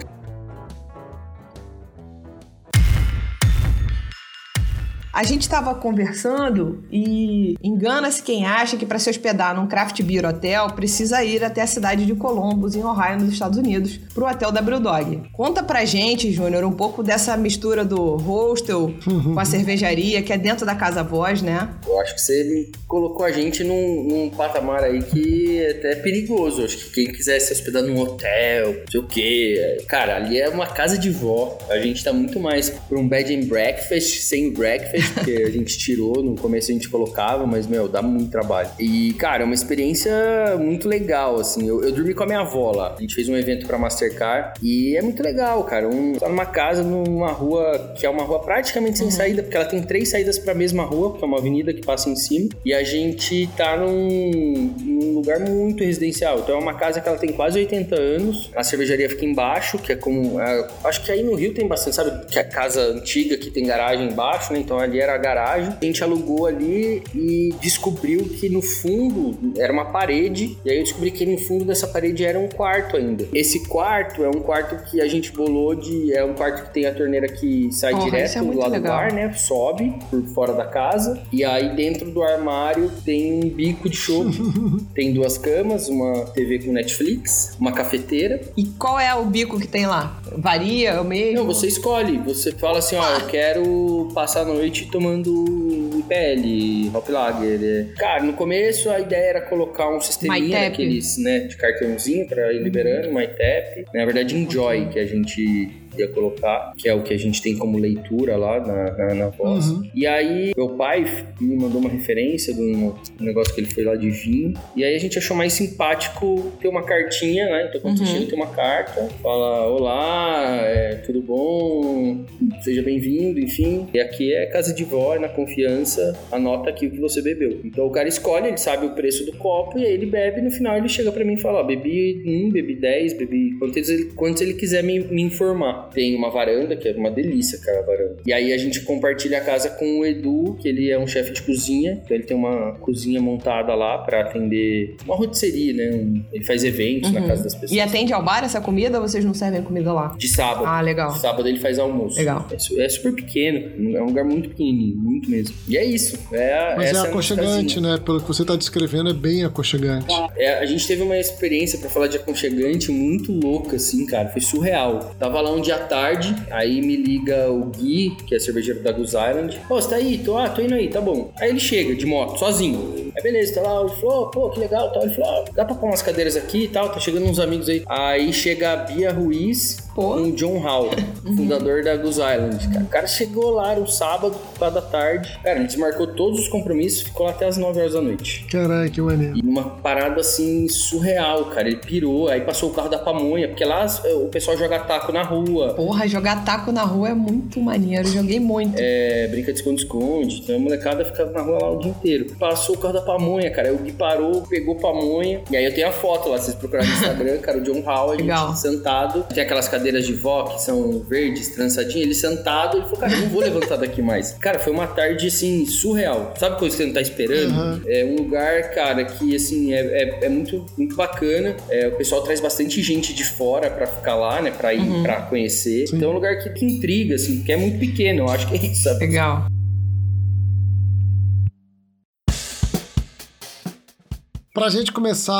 A gente estava conversando e engana-se quem acha que para se hospedar num craft beer hotel precisa ir até a cidade de Columbus, em Ohio, nos Estados Unidos, pro hotel da Brewdog. Conta pra gente, Júnior, um pouco dessa mistura do hostel com a cervejaria, que é dentro da Casa Voz, né? Eu acho que você colocou a gente num, num patamar aí que é até perigoso. Acho que quem quiser se hospedar num hotel, não sei o quê. Cara, ali é uma casa de vó. A gente tá muito mais por um bed and breakfast, sem breakfast, porque a gente tirou, no começo a gente colocava, mas, meu, dá muito trabalho. E, cara, é uma experiência muito legal, assim. Eu, eu dormi com a minha avó lá. A gente fez um evento pra Mastercard e é muito legal, cara. Um, tá numa casa, numa rua que é uma rua praticamente sem saída, porque ela tem três saídas pra mesma rua, que é uma avenida que passa em cima. E a gente tá num, num lugar muito residencial. Então é uma casa que ela tem quase 80 anos. A cervejaria fica embaixo, que é como. é, acho que aí no Rio tem bastante, sabe? Que é a casa antiga que tem garagem embaixo, né? Então ali era a garagem. A gente alugou ali e descobriu que no fundo era uma parede. E aí eu descobri que no fundo dessa parede era um quarto ainda. Esse quarto é um quarto que a gente bolou de. É um quarto que tem a torneira que sai Porra, direto é do lado legal. do bar, né? Sobe por fora da casa. E aí dentro do armário tem um bico de chope. tem duas camas, uma TV com Netflix, uma cafeteira. E qual é o bico que tem lá? Varia, é o mesmo? Não, você escolhe. Você fala assim, ó, eu quero passar a noite tomando IPL, Hop Lager. Cara, no começo a ideia era colocar um sisteminha daqueles, né, de cartãozinho pra ir liberando, MyTap. Na verdade, Enjoy, que a gente ia colocar, que é o que a gente tem como leitura lá na, na, na voz. Uhum. E aí, meu pai me mandou uma referência de um negócio que ele foi lá de vinho. E aí a gente achou mais simpático ter uma cartinha, né? Então, quando você Uhum. chega, tem uma carta, fala: Olá, é, tudo bom? Seja bem-vindo, enfim. E aqui é casa de vó, é na confiança, anota aqui o que você bebeu. Então o cara escolhe, ele sabe o preço do copo e aí ele bebe. No final, ele chega pra mim e fala: bebi um, bebi dez, bebi quantos ele, quantos ele quiser me, me informar. Tem uma varanda, que é uma delícia, cara, a varanda. E aí a gente compartilha a casa com o Edu, que ele é um chefe de cozinha. Então ele tem uma cozinha montada lá pra atender uma rotisserie, né? Ele faz eventos na casa das pessoas. E atende ao bar essa comida ou vocês não servem comida lá? De sábado. Ah, legal. Sábado ele faz almoço. Legal. É, é super pequeno, é um lugar muito pequenininho, muito mesmo. E é isso. É, a- Mas é nossa aconchegante, né? Pelo que você tá descrevendo, é bem aconchegante. É, a gente teve uma experiência pra falar de aconchegante muito louca, assim, cara. Foi surreal. Tava lá um dia à tarde, aí me liga o Gui, que é cervejeiro da Goose Island. Ô, você tá aí? Tô, ah, tô indo aí, tá bom. Aí ele chega de moto, sozinho. Aí beleza, tá lá, ele falou, pô, que legal, tal. Ele falou, ah, dá pra pôr umas cadeiras aqui e tal, tá chegando uns amigos aí. Aí chega a Bia Ruiz Pô. com o John Hall, fundador da Goose Island, cara. O cara chegou lá, era um sábado, lá da tarde. Cara, a gente marcou todos os compromissos, ficou lá até as 9 horas da noite. Caralho, que maneiro. E numa parada assim surreal, cara. Ele pirou, aí passou o carro da pamonha, porque lá eh, o pessoal joga taco na rua, Porra, jogar taco na rua é muito maneiro. Joguei muito. é, brinca de esconde-esconde. Então a molecada ficava na rua lá o dia inteiro. Passou o carro da pamonha, cara. Aí o Gui parou, pegou pamonha. E aí eu tenho a foto lá, vocês procurarem no Instagram, cara, o John Hall, a gente Legal. sentado. Tem aquelas cadeiras de vó que são verdes, trançadinhas. Ele sentado, ele falou, cara, não vou levantar daqui mais. Cara, foi uma tarde, assim, surreal. Sabe coisa que você não tá esperando? Uhum. É um lugar, cara, que, assim, é, é, é muito, muito bacana. É, o pessoal traz bastante gente de fora pra ficar lá, né? Pra ir, pra conhecer. Sim. Então é um lugar que, que intriga, assim, que é muito pequeno. Eu acho que é isso, sabe? Legal. Pra gente começar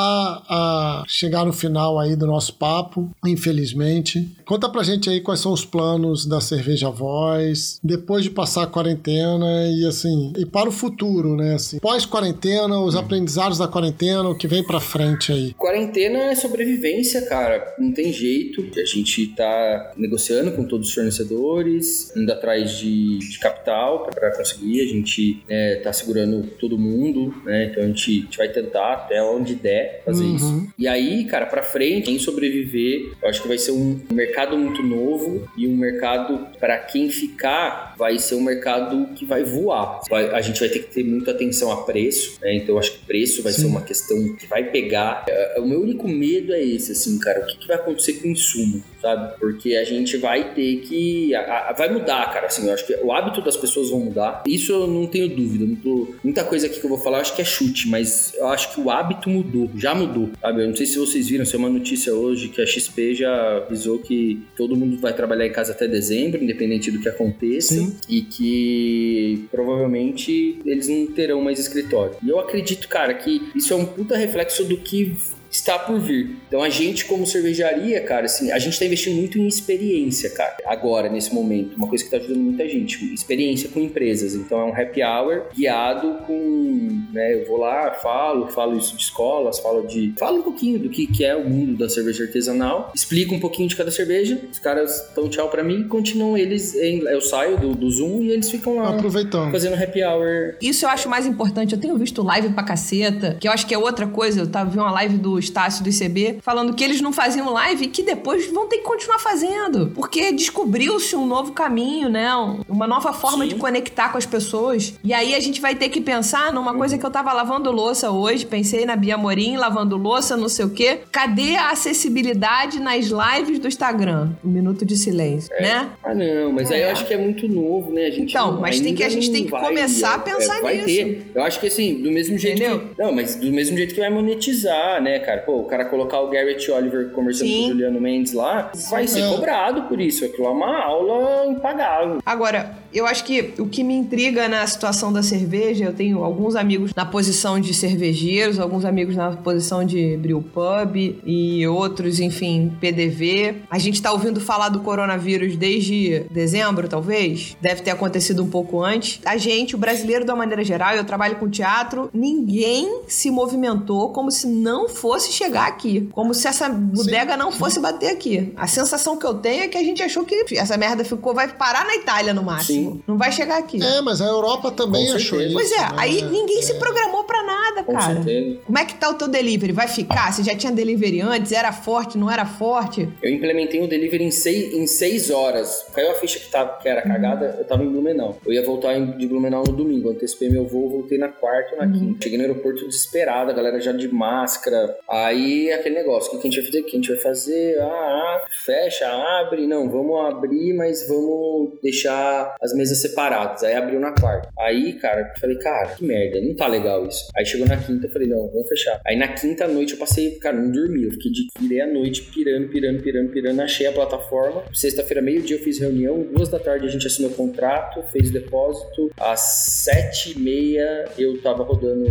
a chegar no final aí do nosso papo, infelizmente, conta pra gente aí quais são os planos da Cerveja Voz, depois de passar a quarentena e assim, e para o futuro, né? Assim, pós-quarentena, os aprendizados da quarentena, o que vem pra frente aí. Quarentena é sobrevivência, cara. Não tem jeito. A gente tá negociando com todos os fornecedores, indo atrás de, de capital pra conseguir. A gente é, tá segurando todo mundo, né? Então a gente, a gente vai tentar até onde der fazer Uhum. isso. E aí, cara, pra frente, quem sobreviver, eu acho que vai ser um mercado muito novo e um mercado pra quem ficar vai ser um mercado que vai voar. Vai- a gente vai ter que ter muita atenção a preço, né? Então eu acho que preço vai Sim. ser uma questão que vai pegar. É, O meu único medo é esse, assim, cara, o que, que vai acontecer com o insumo, sabe? Porque a gente vai ter que. a- a- vai mudar, cara. Assim, eu acho que o hábito das pessoas vão mudar. Isso eu não tenho dúvida. Não tô- muita coisa aqui que eu vou falar, eu acho que é chute, mas eu acho que o hábito mudou, já mudou, sabe? Eu não sei se vocês viram, saiu uma notícia hoje que a XP já avisou que todo mundo vai trabalhar em casa até dezembro, independente do que aconteça, Sim. e que provavelmente eles não terão mais escritório. E eu acredito, cara, que isso é um puta reflexo do que está por vir. Então a gente como cervejaria, cara, assim, a gente tá investindo muito em experiência, cara. Agora, nesse momento, uma coisa que tá ajudando muita gente, experiência com empresas. Então é um happy hour guiado com, né, eu vou lá, falo, falo isso de escolas, falo de, falo um pouquinho do que que é o mundo da cerveja artesanal, explico um pouquinho de cada cerveja. Os caras dão tchau pra mim, e continuam eles, em- eu saio do, do Zoom e eles ficam lá Aproveitando. fazendo happy hour Isso eu acho mais importante. Eu tenho visto live pra caceta, que eu acho que é outra coisa. Eu tava vendo uma live do Estácio do ICB falando que eles não faziam live e que depois vão ter que continuar fazendo. Porque descobriu-se um novo caminho, né? Um- Uma nova forma Sim. de conectar com as pessoas. E aí a gente vai ter que pensar numa coisa que eu tava lavando louça hoje. Pensei na Bia Morim, lavando louça, não sei o quê. Cadê a acessibilidade nas lives do Instagram? Um minuto de silêncio, né? Ah, não, mas aí É. eu acho que é muito novo, né? A gente Então, mas tem que- a gente tem que vai- começar a é, pensar vai nisso. Ter. Eu acho que assim, do mesmo jeito Entendeu? que. Não, mas do mesmo jeito que vai monetizar, né, cara? Pô, o cara colocar o Garrett Oliver conversando Sim. com o Juliano Mendes lá, vai ser cobrado por isso. Aquilo é uma aula impagável. Agora, eu acho que o que me intriga na situação da cerveja, eu tenho alguns amigos na posição de cervejeiros, alguns amigos na posição de brew pub e outros, enfim, PDV. A gente tá ouvindo falar do coronavírus desde dezembro, talvez. Deve ter acontecido um pouco antes. A gente, o brasileiro de uma maneira geral, eu trabalho com teatro, ninguém se movimentou como se não fosse chegar aqui. Como se essa bodega não fosse bater aqui. A sensação que eu tenho é que a gente achou que essa merda ficou, vai parar na Itália no máximo. Não vai chegar aqui. É, mas a Europa também Com achou certeza. isso. Pois é, né? aí ninguém se programou pra nada, Com cara. certeza. Como é que tá o teu delivery? Vai ficar? Você já tinha delivery antes? Era forte, não era forte? Eu implementei o delivery em seis, em seis horas. Caiu a ficha que, tava, que era cagada, eu tava em Blumenau. Eu ia voltar em- de Blumenau no domingo. Antecipei meu voo, voltei na quarta ou na quinta. Cheguei no aeroporto desesperado, a galera já de máscara. Aí aquele negócio, o que a gente vai fazer? O que a gente vai fazer? Ah, ah, fecha, abre. Não, vamos abrir, mas vamos deixar as mesas separadas. Aí abriu na quarta. Aí, cara, eu falei, cara, que merda, não tá legal isso. Aí chegou na quinta, eu falei, não, vamos fechar. Aí na quinta noite eu passei, cara, não dormi. Eu fiquei de virei a noite pirando, pirando, pirando, pirando. Achei a plataforma. Sexta-feira, meio-dia, eu fiz reunião. Duas da tarde a gente assinou o contrato, fez o depósito. Às sete e meia eu tava rodando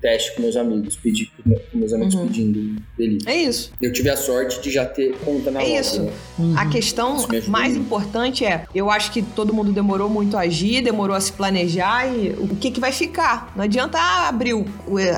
teste com meus amigos, pedi com meus amigos pedindo delivery. É isso. Eu tive a sorte de já ter conta na É loja, isso. né? A questão Isso mais muito. importante é, eu acho que todo mundo demorou muito a agir, demorou a se planejar e o que, que vai ficar. Não adianta ah, abrir o-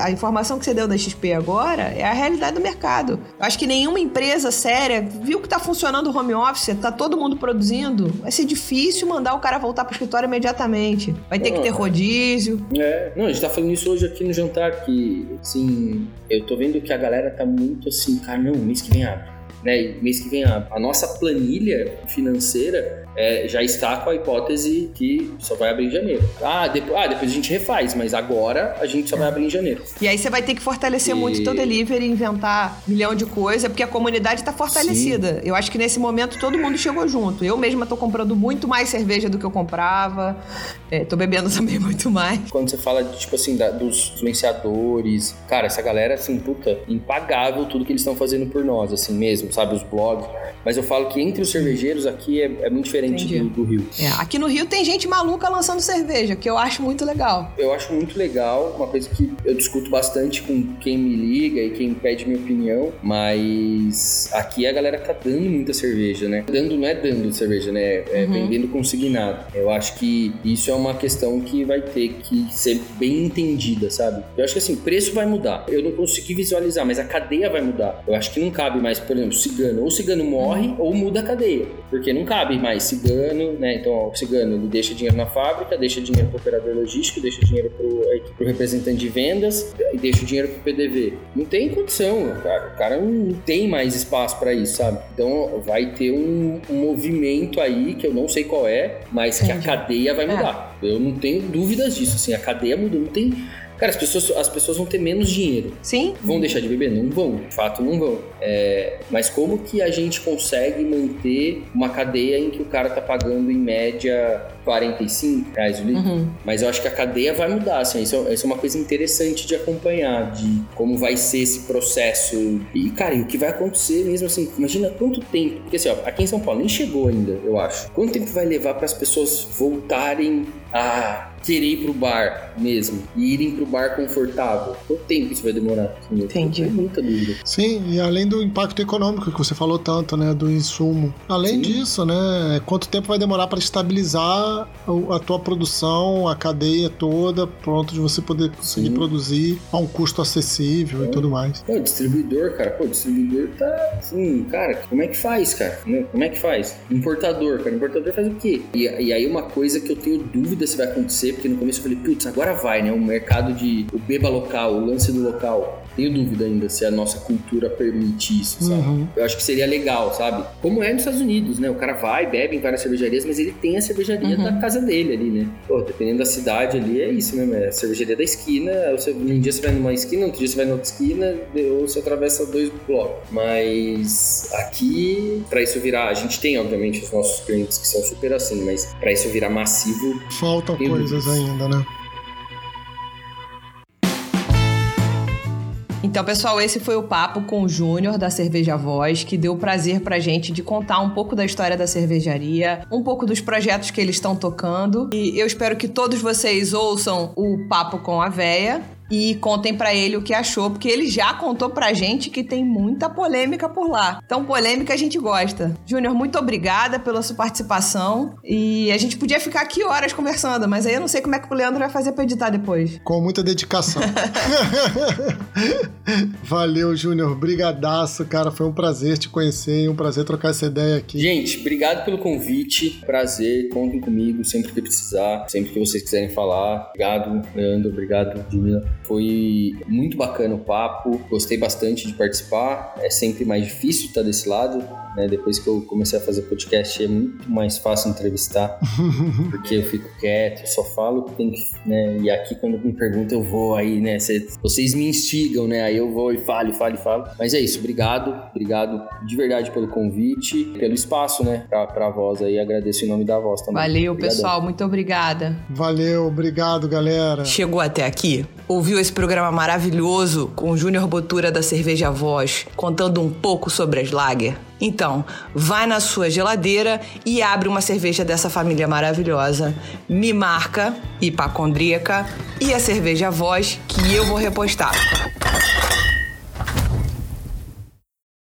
a informação que você deu da XP agora, é a realidade do mercado. Eu acho que nenhuma empresa séria viu que tá funcionando o home office, tá todo mundo produzindo. Vai ser difícil mandar o cara voltar pro escritório imediatamente. Vai ter que ter Ah. rodízio. É, não, a gente tá falando isso hoje aqui no jantar, que, assim, eu tô vendo que a galera tá muito assim, cara, não, mês que vem abre. Né? Mês que vem abre. A nossa planilha financeira é, já está com a hipótese que só vai abrir em janeiro. Ah depois, ah, depois a gente refaz, mas agora a gente só vai abrir em janeiro. E aí você vai ter que fortalecer E- muito o teu delivery, inventar milhão de coisas, porque a comunidade tá fortalecida. Eu acho que nesse momento todo mundo chegou junto. Eu mesma tô comprando muito mais cerveja do que eu comprava. É, tô bebendo também muito mais. Quando você fala, tipo assim, da- dos influenciadores, cara, essa galera, assim, puta, impagável tudo que eles estão fazendo por nós, assim mesmo, sabe? Os blogs. Mas eu falo que entre os cervejeiros aqui é, é muito diferente Entendi. do, do Rio. É, aqui no Rio tem gente maluca lançando cerveja, que eu acho muito legal. Eu acho muito legal, uma coisa que eu discuto bastante com quem me liga e quem pede minha opinião, mas aqui a galera tá dando muita cerveja, né? Dando não é dando cerveja, né? É Uhum. vendendo consignado. Eu acho que isso é uma questão que vai ter que ser bem entendida, sabe? Eu acho que assim, preço vai mudar. Eu não consegui visualizar, mas a cadeia vai mudar. Eu acho que não cabe mais, por exemplo, cigano. Ou cigano morre ou muda a cadeia. Porque não cabe mais cigano, né? Então, o cigano ele deixa dinheiro na fábrica, deixa dinheiro pro operador logístico, deixa dinheiro pro, aí, pro representante de vendas e deixa o dinheiro pro PDV. Não tem condição, cara. O cara não tem mais espaço pra isso, sabe? Então vai ter um, um movimento aí que eu não sei qual é, mas que a Entendi. cadeia vai É. mudar. Eu não tenho dúvidas disso, assim, a cadeia mudou, não tem. Cara, as pessoas, as pessoas vão ter menos dinheiro. Sim? Vão deixar de beber? Não vão, de fato não vão. É, mas como que a gente consegue manter uma cadeia em que o cara tá pagando em média 45 reais o litro? Uhum. Mas eu acho que a cadeia vai mudar, assim, isso, é- isso é uma coisa interessante de acompanhar, de como vai ser esse processo. E, cara, e o que vai acontecer mesmo, assim, imagina quanto tempo, porque assim, ó, aqui em São Paulo nem chegou ainda, eu acho. Quanto tempo vai levar para as pessoas voltarem a querer ir pro bar mesmo, e irem pro bar confortável? Quanto tempo isso vai demorar? Assim, Entendi. tenho muita dúvida. Sim, e além do impacto econômico que você falou tanto, né, do insumo. Além Sim. disso, né, quanto tempo vai demorar para estabilizar a tua produção, a cadeia toda, pronto de você poder conseguir Sim. produzir a um custo acessível e tudo mais. Pô, distribuidor, cara, pô, distribuidor tá assim, cara, como é que faz, cara? Como é que faz? Importador, cara, importador faz o quê? E, e aí uma coisa que eu tenho dúvida se vai acontecer, porque no começo eu falei, putz, agora vai, né? O mercado de o beba local, o lance do local. Tenho dúvida ainda se a nossa cultura permite isso, sabe? Uhum. Eu acho que seria legal, sabe? Como é nos Estados Unidos, né? O cara vai, bebe em várias cervejarias, mas ele tem a cervejaria Uhum. da casa dele ali, né? Pô, dependendo da cidade ali, é isso mesmo. É a cervejaria da esquina. Você, um dia você vai numa esquina, outro dia você vai na outra esquina, ou você atravessa dois blocos. Mas aqui, pra isso virar. A gente tem, obviamente, os nossos clientes que são super assim, mas pra isso virar massivo, Faltam Tem coisas ainda, né? Então, pessoal, esse foi o papo com o Júnior da Cerveja Voz, que deu o prazer pra gente de contar um pouco da história da cervejaria, um pouco dos projetos que eles estão tocando. E eu espero que todos vocês ouçam o papo com a véia e contem pra ele o que achou, porque ele já contou pra gente que tem muita polêmica por lá. Então, polêmica a gente gosta. Júnior, muito obrigada pela sua participação. E a gente podia ficar aqui horas conversando, mas aí eu não sei como é que o Leandro vai fazer pra editar depois. Com muita dedicação. Valeu, Júnior. Brigadaço, cara. Foi um prazer te conhecer e um prazer trocar essa ideia aqui. Gente, obrigado pelo convite. Prazer. Contem comigo sempre que precisar, sempre que vocês quiserem falar. Obrigado, Leandro. Obrigado, Júnior. Foi muito bacana o papo. Gostei bastante de participar. É sempre mais difícil estar desse lado. Né? Depois que eu comecei a fazer podcast, é muito mais fácil entrevistar, porque eu fico quieto, eu só falo que tem que. Né? E aqui, quando me perguntam, eu vou aí, né? Cê- vocês me instigam, né? Aí eu vou e falo, e falo, e falo. Mas é isso, obrigado, obrigado de verdade pelo convite, pelo espaço, né? Pra, pra voz aí. Agradeço em nome da voz também. Valeu, Obrigadão. pessoal. Muito obrigada. Valeu, obrigado, galera. Chegou até aqui? Ouviu esse programa maravilhoso com o Júnior Botura da Cerveja Voz, contando um pouco sobre as lager? Então, vai na sua geladeira e abre uma cerveja dessa família maravilhosa. Me marca, hipacondríaca, e a cerveja Voz que eu vou repostar.